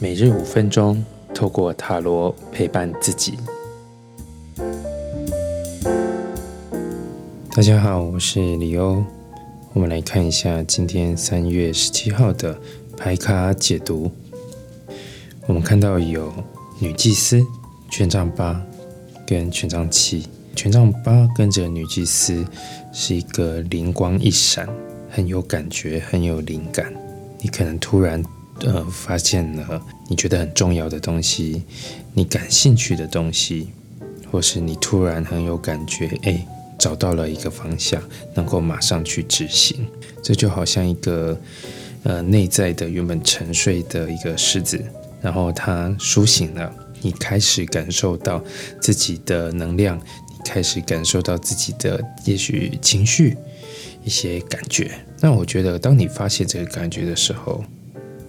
每日五分钟，透过塔罗陪伴自己。大家好，我是李欧。我们来看一下今天三月十七号的牌卡解读。我们看到有女祭司、权杖八跟权杖七。权杖八跟着女祭司是一个灵光一闪，很有感觉，很有灵感。你可能突然呃发现了你觉得很重要的东西，你感兴趣的东西，或是你突然很有感觉，哎，找到了一个方向，能够马上去执行。这就好像一个呃内在的原本沉睡的一个狮子，然后它苏醒了，你开始感受到自己的能量。你开始感受到自己的也许情绪一些感觉，那我觉得当你发现这个感觉的时候，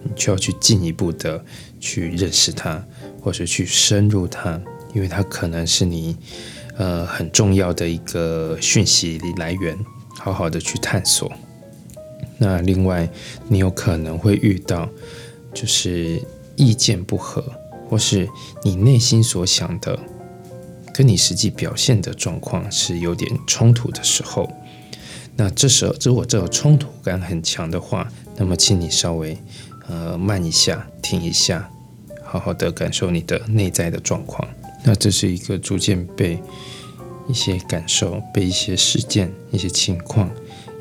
你就要去进一步的去认识它，或是去深入它，因为它可能是你呃很重要的一个讯息来源，好好的去探索。那另外，你有可能会遇到就是意见不合，或是你内心所想的。跟你实际表现的状况是有点冲突的时候，那这时候如果这种冲突感很强的话，那么请你稍微呃慢一下，停一下，好好的感受你的内在的状况。那这是一个逐渐被一些感受、被一些事件、一些情况，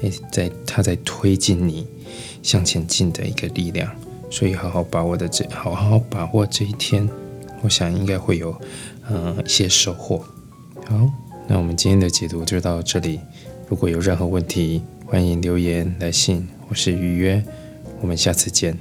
诶，在它在推进你向前进的一个力量。所以好好把握的这，好好把握这一天，我想应该会有。嗯，一些收获。好，那我们今天的解读就到这里。如果有任何问题，欢迎留言来信或是预约。我们下次见。